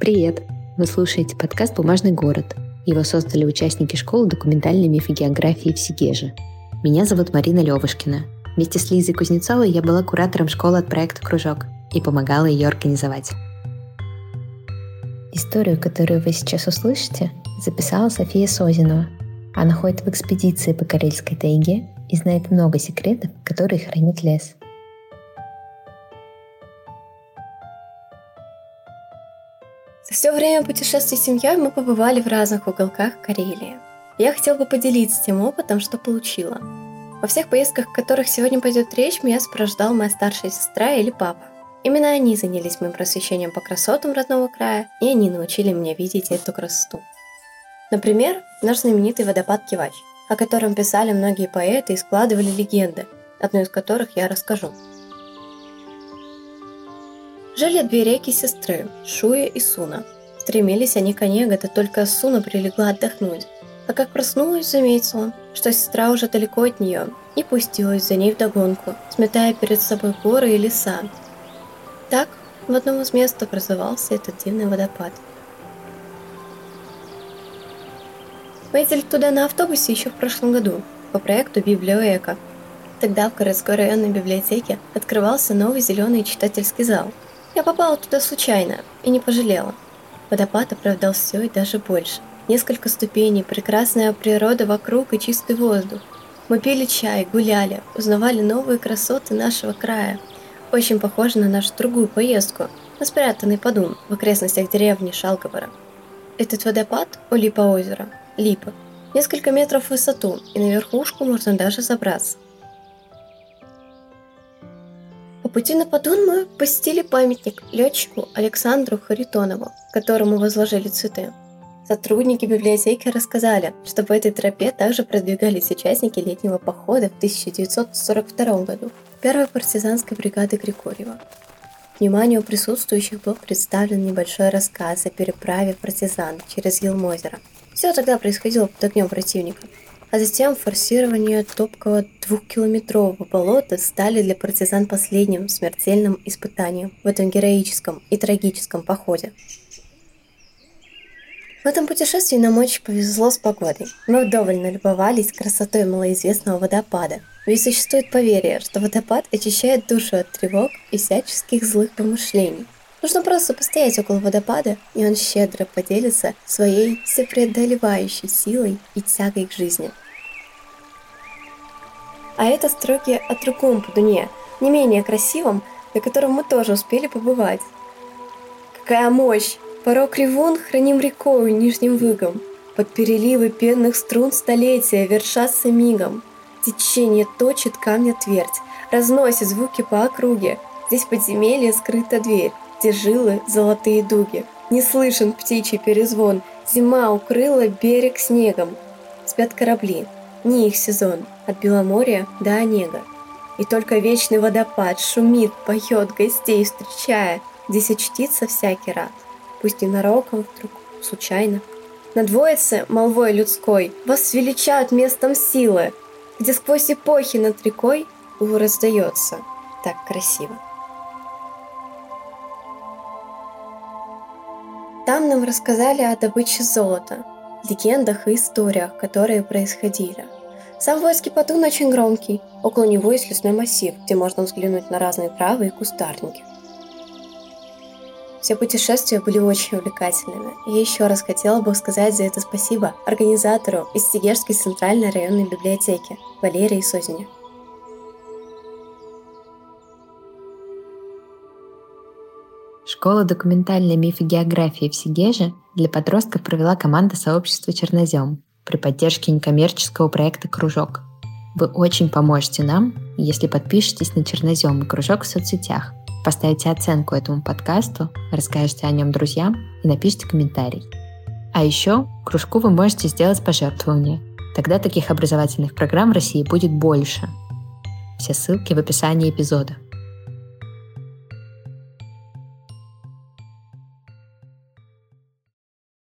Привет! Вы слушаете подкаст «Бумажный город». Его создали участники школы документальной мифы географии в Сигеже. Меня зовут Марина Левушкина. Вместе с Лизой Кузнецовой я была куратором школы от проекта «Кружок» и помогала ее организовать. Историю, которую вы сейчас услышите, записала София Созинова. Она ходит в экспедиции по Карельской тайге и знает много секретов, которые хранит лес. За все время путешествий с семьей мы побывали в разных уголках Карелии. Я хотела бы поделиться тем опытом, что получила. Во всех поездках, о которых сегодня пойдет речь, меня сопровождала моя старшая сестра или папа. Именно они занялись моим просвещением по красотам родного края, и они научили меня видеть эту красоту. Например, наш знаменитый водопад Кивач, о котором писали многие поэты и складывали легенды, одну из которых я расскажу – Жили две реки-сестры, Шуя и Суна. Стремились они к Онега, да только Суна прилегла отдохнуть. А как проснулась, заметила, что сестра уже далеко от нее, и пустилась за ней вдогонку, сметая перед собой горы и леса. Так в одном из мест образовался этот дивный водопад. Мы ездили туда на автобусе еще в прошлом году, по проекту «Библиоэко». Тогда в городской районной библиотеке открывался новый зеленый читательский зал – я попала туда случайно и не пожалела. Водопад оправдал все и даже больше. Несколько ступеней, прекрасная природа вокруг и чистый воздух. Мы пили чай, гуляли, узнавали новые красоты нашего края. Очень похоже на нашу другую поездку, на спрятанный подум в окрестностях деревни Шалговора. Этот водопад у Липа озера, Липа, несколько метров в высоту, и на верхушку можно даже забраться. Пути на Подун посетили памятник летчику Александру Харитонову, которому возложили цветы. Сотрудники библиотеки рассказали, что по этой тропе также продвигались участники летнего похода в 1942 году первой партизанской бригады Григорьева. Вниманию присутствующих был представлен небольшой рассказ о переправе партизан через Елмозеро. Все тогда происходило под огнем противника – а затем форсирование топкого двухкилометрового болота стали для партизан последним смертельным испытанием в этом героическом и трагическом походе. В этом путешествии нам очень повезло с погодой. Мы вдоволь налюбовались красотой малоизвестного водопада. Ведь существует поверье, что водопад очищает душу от тревог и всяческих злых помышлений. Нужно просто постоять около водопада, и он щедро поделится своей всепреодолевающей силой и тягой к жизни. А это строки о другом Подуне, не менее красивом, на котором мы тоже успели побывать. Какая мощь! Порог ревун храним рекою нижним выгом. Под переливы пенных струн столетия вершатся мигом. Течение точит камня твердь, разносит звуки по округе. Здесь подземелье скрыта дверь где жилы золотые дуги. Не слышен птичий перезвон, зима укрыла берег снегом. Спят корабли, не их сезон, от Беломорья до Онега. И только вечный водопад шумит, поет, гостей встречая, здесь очтится всякий рад, пусть ненароком вдруг, случайно. На двоице, молвой людской, вас величают местом силы, где сквозь эпохи над рекой раздается так красиво. Там нам рассказали о добыче золота, легендах и историях, которые происходили. Сам Войский Патун очень громкий. Около него есть лесной массив, где можно взглянуть на разные травы и кустарники. Все путешествия были очень увлекательными. И еще раз хотела бы сказать за это спасибо организатору из Тегерской центральной районной библиотеки Валерии Созине. Школа документальной мифогеографии в Сигеже для подростков провела команда сообщества «Чернозем» при поддержке некоммерческого проекта «Кружок». Вы очень поможете нам, если подпишетесь на «Чернозем» и «Кружок» в соцсетях, поставите оценку этому подкасту, расскажете о нем друзьям и напишите комментарий. А еще кружку вы можете сделать пожертвование. Тогда таких образовательных программ в России будет больше. Все ссылки в описании эпизода.